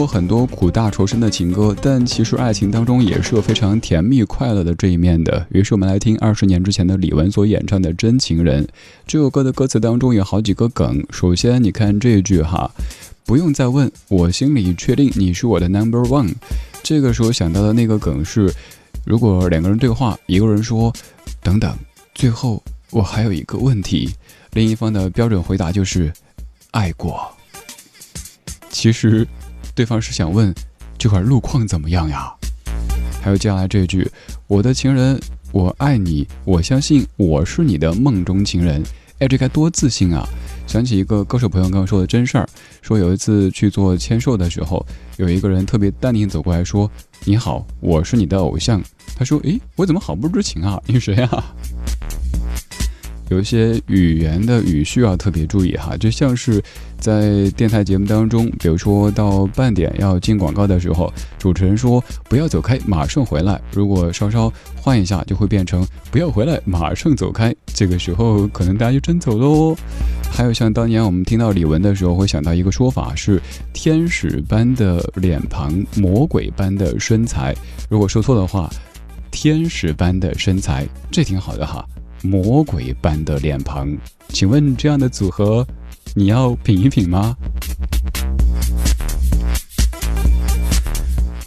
过很多苦大仇深的情歌，但其实爱情当中也是有非常甜蜜快乐的这一面的。于是我们来听二十年之前的李玟所演唱的《真情人》这首歌的歌词当中有好几个梗。首先你看这一句哈，不用再问，我心里确定你是我的 number one。这个时候想到的那个梗是，如果两个人对话，一个人说等等，最后我还有一个问题，另一方的标准回答就是爱过。其实。对方是想问这块路况怎么样呀？还有接下来这句：“我的情人，我爱你，我相信我是你的梦中情人。”哎，这该多自信啊！想起一个歌手朋友刚刚说的真事儿，说有一次去做签售的时候，有一个人特别淡定走过来说：“你好，我是你的偶像。”他说：“诶，我怎么好不知情啊？你谁啊？”有一些语言的语序要特别注意哈，就像是在电台节目当中，比如说到半点要进广告的时候，主持人说不要走开，马上回来。如果稍稍换一下，就会变成不要回来，马上走开。这个时候可能大家就真走喽。还有像当年我们听到李玟的时候，会想到一个说法是天使般的脸庞，魔鬼般的身材。如果说错的话，天使般的身材，这挺好的哈。魔鬼般的脸庞，请问这样的组合，你要品一品吗？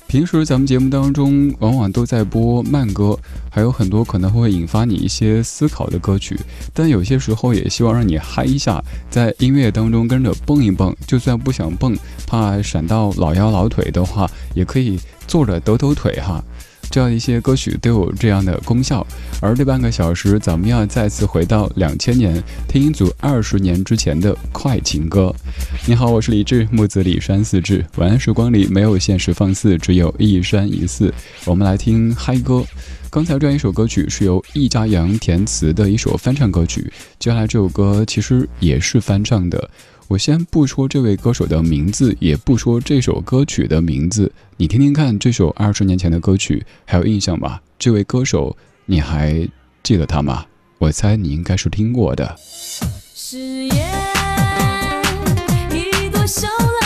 平时咱们节目当中往往都在播慢歌，还有很多可能会引发你一些思考的歌曲，但有些时候也希望让你嗨一下，在音乐当中跟着蹦一蹦，就算不想蹦，怕闪到老腰老腿的话，也可以坐着抖抖腿哈。这样一些歌曲都有这样的功效，而这半个小时，咱们要再次回到两千年，听一组二十年之前的快情歌。你好，我是李志，木子李山四志。晚安时光里没有现实放肆，只有一山一寺。我们来听嗨歌。刚才这样一首歌曲是由易家扬填词的一首翻唱歌曲，接下来这首歌其实也是翻唱的。我先不说这位歌手的名字，也不说这首歌曲的名字，你听听看这首二十年前的歌曲，还有印象吗？这位歌手你还记得他吗？我猜你应该是听过的。誓言，美丽又。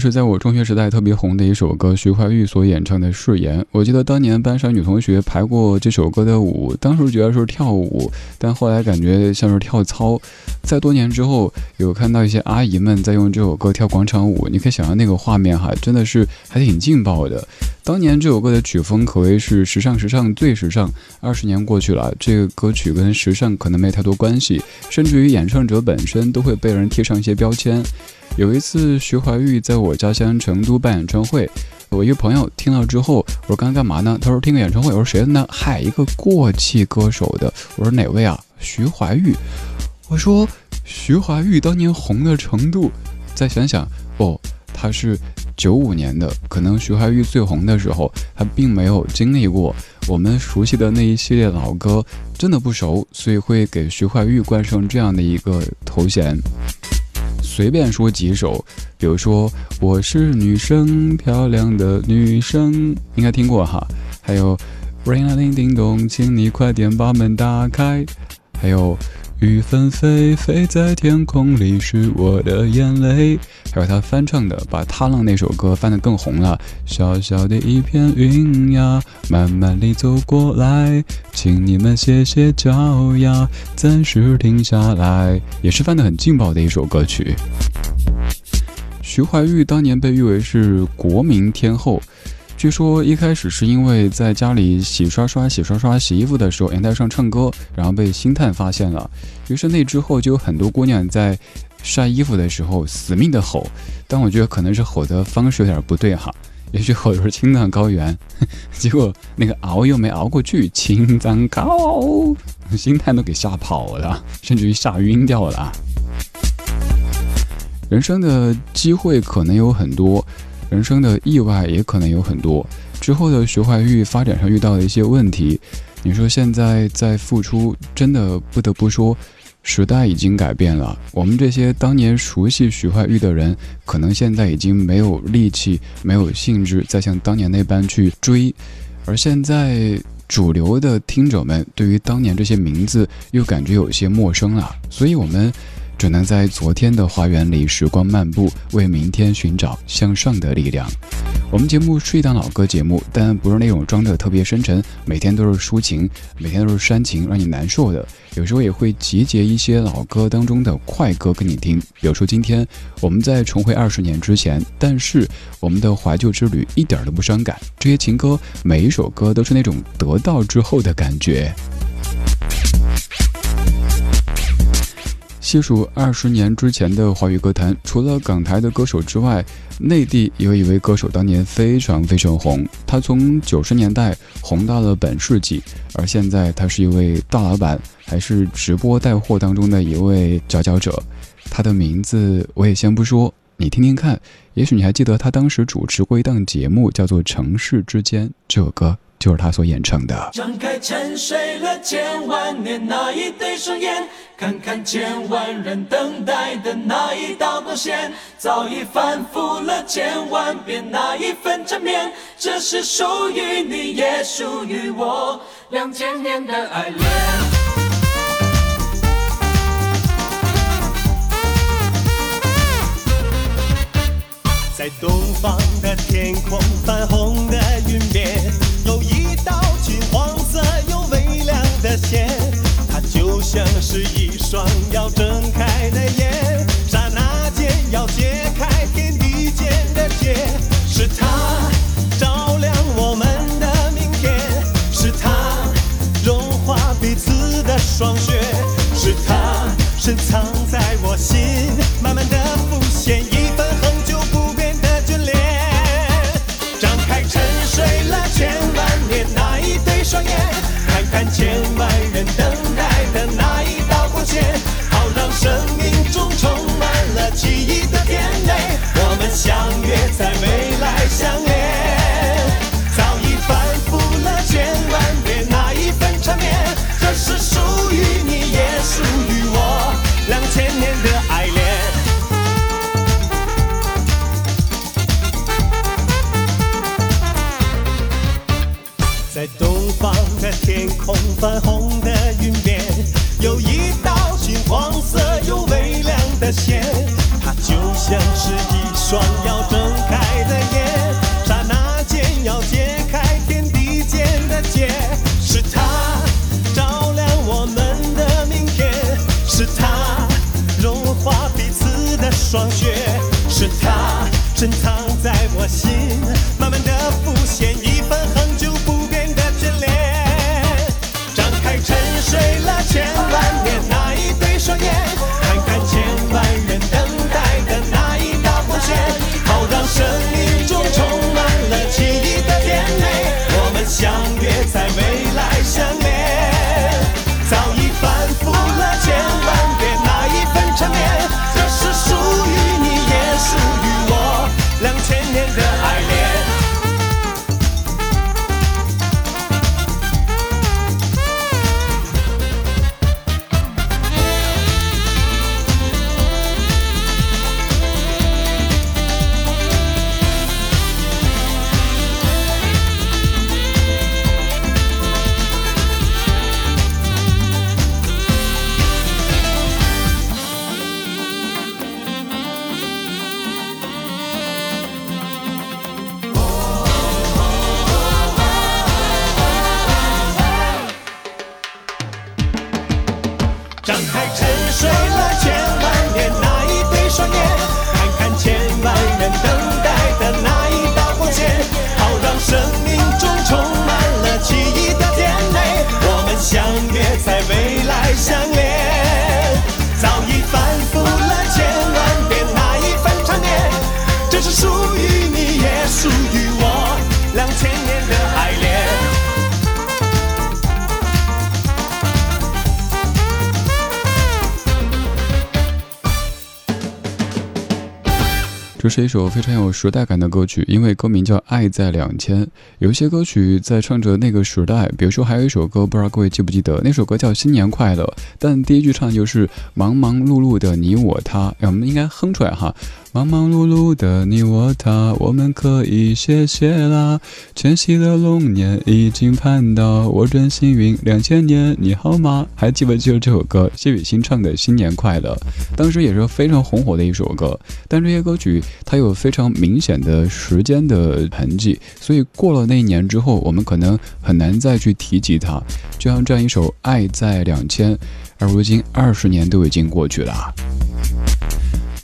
是在我中学时代特别红的一首歌，徐怀钰所演唱的《誓言》。我记得当年班上女同学排过这首歌的舞，当时觉得是跳舞，但后来感觉像是跳操。在多年之后，有看到一些阿姨们在用这首歌跳广场舞，你可以想象那个画面哈，真的是还挺劲爆的。当年这首歌的曲风可谓是时尚，时尚最时尚。二十年过去了，这个歌曲跟时尚可能没太多关系，甚至于演唱者本身都会被人贴上一些标签。有一次，徐怀钰在我家乡成都办演唱会，我一个朋友听了之后，我说：“刚才干嘛呢？”他说：“听个演唱会。”我说：“谁的呢？”嗨，一个过气歌手的。我说：“哪位啊？”徐怀钰。我说：“徐怀钰当年红的程度，再想想，哦，他是九五年的，可能徐怀钰最红的时候，他并没有经历过我们熟悉的那一系列老歌，真的不熟，所以会给徐怀钰冠上这样的一个头衔。”随便说几首，比如说我是女生，漂亮的女生，应该听过哈。还有，ring a ding Dong 请你快点把门打开。还有。雨纷飞，飞在天空里是我的眼泪。还有他翻唱的，把《他浪》那首歌翻得更红了。小小的一片云呀，慢慢地走过来，请你们歇歇脚呀，暂时停下来，也是翻得很劲爆的一首歌曲。徐怀钰当年被誉为是国民天后。据说一开始是因为在家里洗刷刷、洗刷刷、洗衣服的时候，阳台上唱歌，然后被星探发现了。于是那之后就有很多姑娘在晒衣服的时候死命的吼，但我觉得可能是吼的方式有点不对哈，也许吼的是青藏高原，结果那个熬又没熬过去，青藏高，星探都给吓跑了，甚至于吓晕掉了。人生的机会可能有很多。人生的意外也可能有很多，之后的徐怀钰发展上遇到的一些问题，你说现在在付出，真的不得不说，时代已经改变了。我们这些当年熟悉徐怀钰的人，可能现在已经没有力气、没有兴致再像当年那般去追，而现在主流的听者们对于当年这些名字又感觉有些陌生了，所以我们。只能在昨天的花园里时光漫步，为明天寻找向上的力量。我们节目是一档老歌节目，但不是那种装的特别深沉，每天都是抒情，每天都是煽情，让你难受的。有时候也会集结一些老歌当中的快歌给你听。比如说今天我们在重回二十年之前，但是我们的怀旧之旅一点都不伤感。这些情歌，每一首歌都是那种得到之后的感觉。细数二十年之前的华语歌坛，除了港台的歌手之外，内地有一位歌手当年非常非常红。他从九十年代红到了本世纪，而现在他是一位大老板，还是直播带货当中的一位佼佼者。他的名字我也先不说，你听听看，也许你还记得他当时主持过一档节目，叫做《城市之间》。这首歌。就是他所演唱的。张开沉睡了千万年那一对双眼，看看千万人等待的那一道光线，早已反复了千万遍那一份缠绵，这是属于你也属于我两千年的爱恋。在东方的天空，泛红的云边。有一道金黄色又微亮的线，它就像是一双要睁开的眼，刹那间要揭开天地间的结。是它照亮我们的明天，是它融化彼此的霜雪，是它深藏在未来相恋，早已反复了千万遍那一份缠绵，这是属于你也属于我两千年的爱恋。在东方的天空，泛红的云边，有一道金黄色又微亮的线，它就。像是一双要睁霜雪，是他是他是一首非常有时代感的歌曲，因为歌名叫《爱在两千》。有一些歌曲在唱着那个时代，比如说还有一首歌，不知道各位记不记得，那首歌叫《新年快乐》，但第一句唱就是“忙忙碌碌的你我他”，哎，我们应该哼出来哈。忙忙碌碌的你我他，我们可以歇歇啦。全息的龙年已经盼到，我真幸运。两千年你好吗？还记不记得这首歌？谢雨欣唱的《新年快乐》，当时也是非常红火的一首歌。但这些歌曲它有非常明显的时间的痕迹，所以过了那一年之后，我们可能很难再去提及它。就像这样一首《爱在两千》，而如今二十年都已经过去了。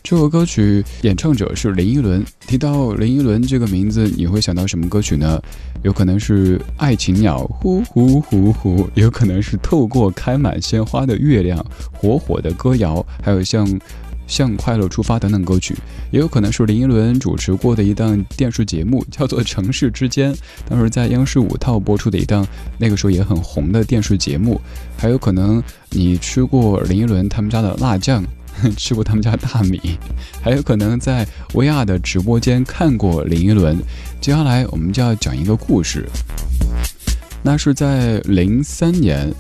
这首歌曲演唱者是林依轮。提到林依轮这个名字，你会想到什么歌曲呢？有可能是《爱情鸟》呼呼呼呼，有可能是透过开满鲜花的月亮，火火的歌谣，还有像《向快乐出发》等等歌曲，也有可能是林依轮主持过的一档电视节目，叫做《城市之间》，当时在央视五套播出的一档，那个时候也很红的电视节目。还有可能你吃过林依轮他们家的辣酱。吃过他们家大米，还有可能在薇娅的直播间看过林依轮。接下来我们就要讲一个故事，那是在零三年，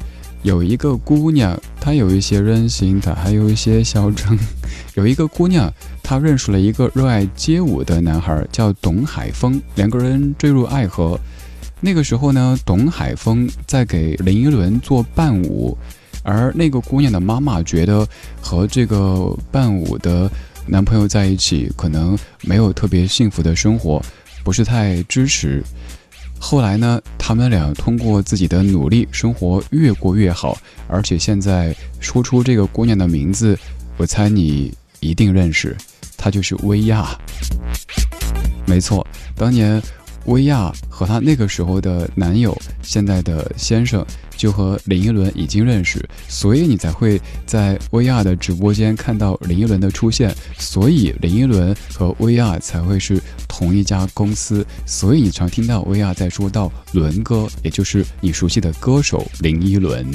有一个姑娘，她有一些任性，她还有一些嚣张。有一个姑娘，她认识了一个热爱街舞的男孩，叫董海峰，两个人坠入爱河。那个时候呢，董海峰在给林依轮做伴舞。而那个姑娘的妈妈觉得和这个伴舞的男朋友在一起，可能没有特别幸福的生活，不是太支持。后来呢，他们俩通过自己的努力，生活越过越好。而且现在说出这个姑娘的名字，我猜你一定认识，她就是薇娅。没错，当年。薇娅和她那个时候的男友，现在的先生，就和林依轮已经认识，所以你才会在薇娅的直播间看到林依轮的出现，所以林依轮和薇娅才会是同一家公司，所以你常听到薇娅在说到伦哥，也就是你熟悉的歌手林依轮，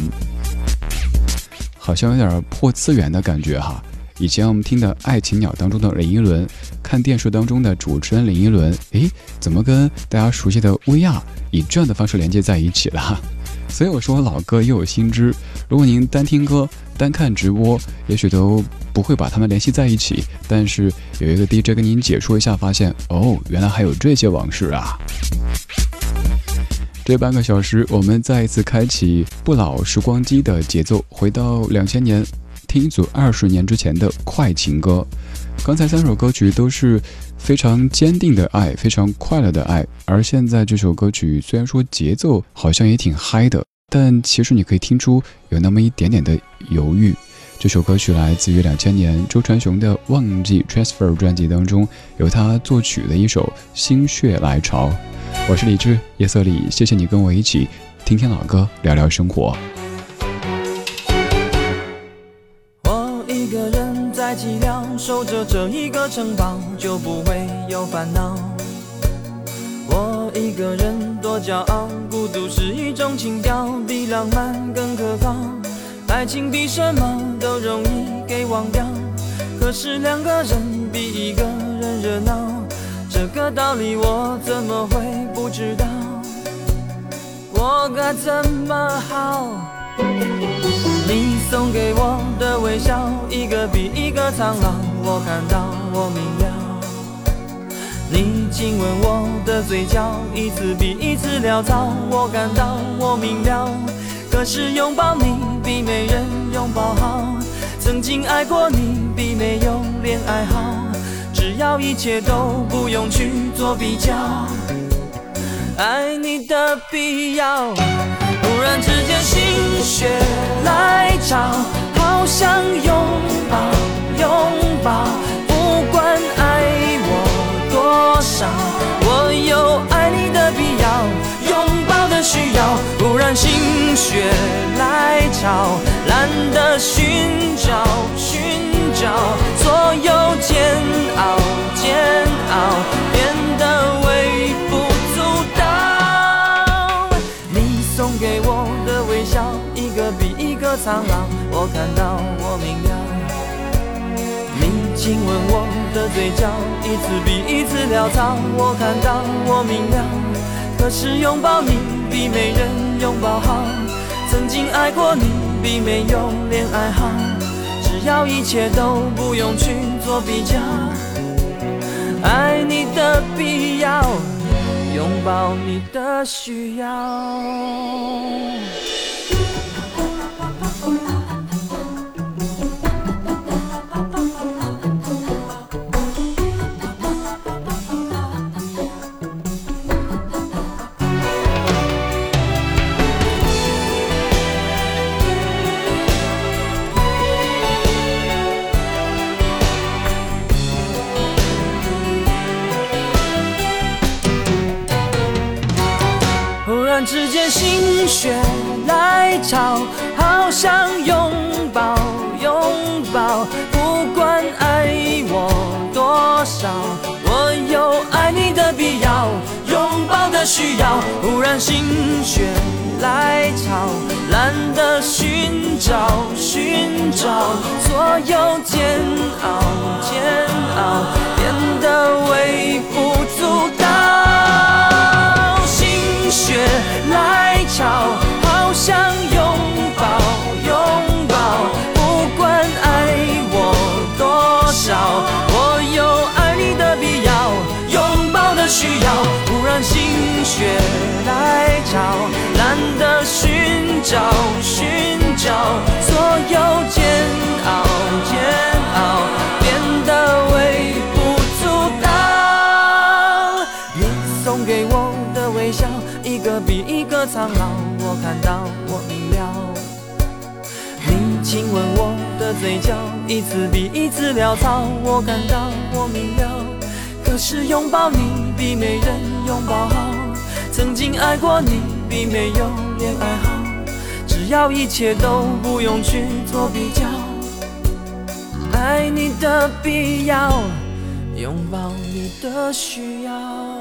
好像有点破次元的感觉哈。以前我们听的《爱情鸟》当中的林依轮，看电视当中的主持人林依轮，诶，怎么跟大家熟悉的薇娅以这样的方式连接在一起了？所以我说老歌又有新知，如果您单听歌、单看直播，也许都不会把他们联系在一起。但是有一个 DJ 跟您解说一下，发现哦，原来还有这些往事啊！这半个小时，我们再一次开启不老时光机的节奏，回到两千年。听一组二十年之前的快情歌。刚才三首歌曲都是非常坚定的爱，非常快乐的爱。而现在这首歌曲虽然说节奏好像也挺嗨的，但其实你可以听出有那么一点点的犹豫。这首歌曲来自于两千年周传雄的《忘记 Transfer》专辑当中，由他作曲的一首《心血来潮》。我是李志，夜色里，谢谢你跟我一起听听老歌，聊聊生活。人在寂寥，守着这一个城堡，就不会有烦恼。我一个人多骄傲，孤独是一种情调，比浪漫更可靠。爱情比什么都容易给忘掉，可是两个人比一个人热闹，这个道理我怎么会不知道？我该怎么好？你送给我的微笑，一个比一个苍老，我看到我明了。你亲吻我的嘴角，一次比一次潦草，我感到我明了。可是拥抱你。比没人拥抱好，曾经爱过你比没有恋爱好，只要一切都不用去做比较，爱你的必要。突然之间心血来潮，好想拥抱拥抱，不管爱我多少，我有爱你的必要，拥抱的需要。不然心血。来潮，懒得寻找，寻找，所有煎熬，煎熬苍老，我看到我明了。你亲吻我的嘴角，一次比一次潦草，我看到我明了。可是拥抱你比没人拥抱好。曾经爱过你，比没有恋爱好。只要一切都不用去做比较，爱你的必要，拥抱你的需要。之间心血来潮，想拥抱拥抱，不管爱我多少，我有爱你的必要，拥抱的需要。忽然心血来潮，懒得寻找寻找，所有煎熬煎熬变得微不足道，心血。来潮，好想却来找，懒得寻找寻找，所有煎熬煎熬变得微不足道。你送给我的微笑。一个比一个苍老，我看到我明了。你亲吻我的嘴角，一次比一次潦草，我感到我明了。可是拥抱你比没人拥抱好，曾经爱过你比没有恋爱好。只要一切都不用去做比较，爱你的必要，拥抱你的需要。